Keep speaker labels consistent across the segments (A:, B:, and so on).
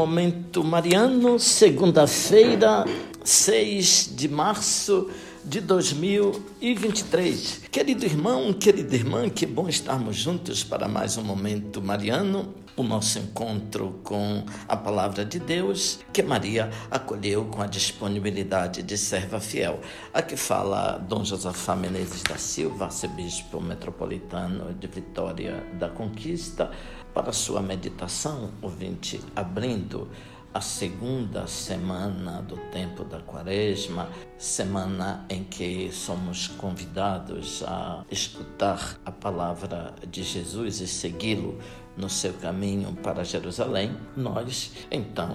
A: Momento Mariano, segunda-feira, 6 de março de 2023. Querido irmão, querida irmã, que bom estarmos juntos para mais um Momento Mariano, o nosso encontro com a palavra de Deus, que Maria acolheu com a disponibilidade de serva fiel. Aqui fala Dom Josafá Menezes da Silva, arcebispo metropolitano de Vitória da Conquista, para sua meditação, ouvinte, abrindo a segunda semana do tempo da Quaresma, semana em que somos convidados a escutar a palavra de Jesus e segui-lo no seu caminho para Jerusalém, nós então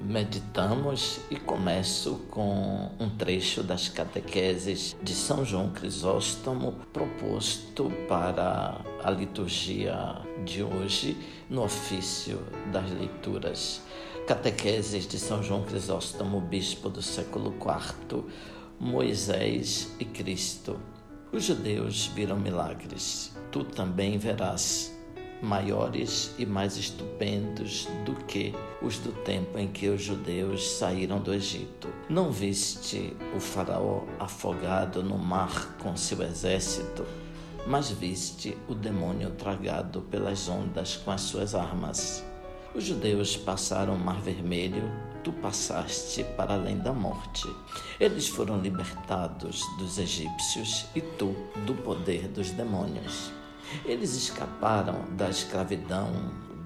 A: meditamos e começo com um trecho das catequeses de São João Crisóstomo proposto para a liturgia de hoje no ofício das leituras. Catequeses de São João Crisóstomo, bispo do século IV, Moisés e Cristo. Os judeus viram milagres, tu também verás maiores e mais estupendos do que os do tempo em que os judeus saíram do Egito. Não viste o Faraó afogado no mar com seu exército, mas viste o demônio tragado pelas ondas com as suas armas. Os judeus passaram o Mar Vermelho, tu passaste para além da morte. Eles foram libertados dos egípcios e tu do poder dos demônios. Eles escaparam da escravidão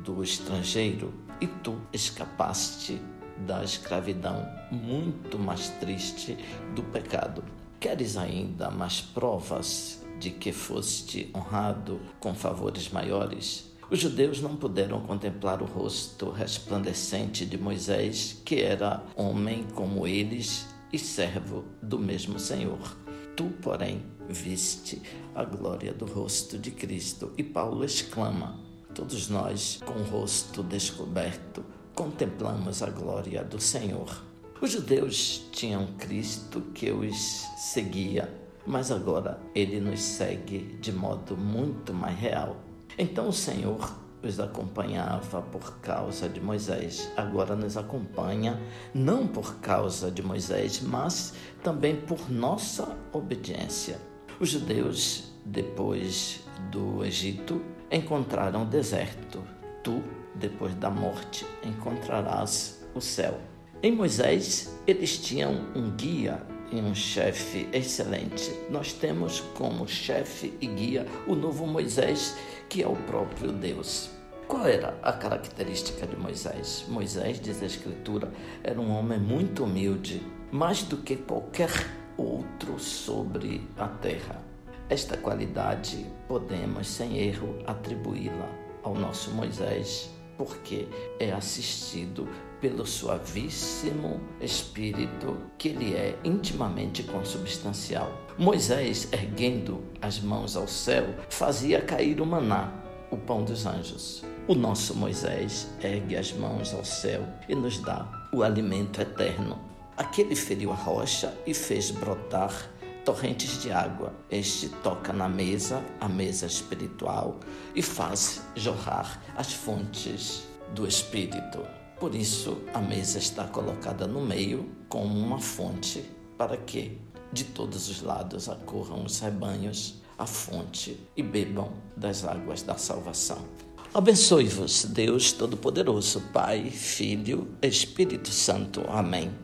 A: do estrangeiro e tu escapaste da escravidão muito mais triste do pecado. Queres ainda mais provas de que foste honrado com favores maiores? Os judeus não puderam contemplar o rosto resplandecente de Moisés, que era homem como eles e servo do mesmo Senhor. Tu, porém, viste a glória do rosto de Cristo. E Paulo exclama: Todos nós, com o rosto descoberto, contemplamos a glória do Senhor. Os judeus tinham Cristo que os seguia, mas agora ele nos segue de modo muito mais real. Então o Senhor os acompanhava por causa de Moisés, agora nos acompanha não por causa de Moisés, mas também por nossa obediência. Os judeus, depois do Egito, encontraram o deserto. Tu, depois da morte, encontrarás o céu. Em Moisés, eles tinham um guia e um chefe excelente. Nós temos como chefe e guia o novo Moisés, que é o próprio Deus. Qual era a característica de Moisés? Moisés, diz a Escritura, era um homem muito humilde, mais do que qualquer outro sobre a terra. Esta qualidade podemos, sem erro, atribuí-la ao nosso Moisés, porque é assistido pelo suavíssimo Espírito, que lhe é intimamente consubstancial. Moisés, erguendo as mãos ao céu, fazia cair o maná, o pão dos anjos. O nosso Moisés ergue as mãos ao céu e nos dá o alimento eterno. Aquele feriu a rocha e fez brotar torrentes de água. Este toca na mesa, a mesa espiritual, e faz jorrar as fontes do Espírito. Por isso, a mesa está colocada no meio como uma fonte para que de todos os lados acorram os rebanhos à fonte e bebam das águas da salvação. Abençoe-vos, Deus Todo-Poderoso, Pai, Filho, Espírito Santo. Amém.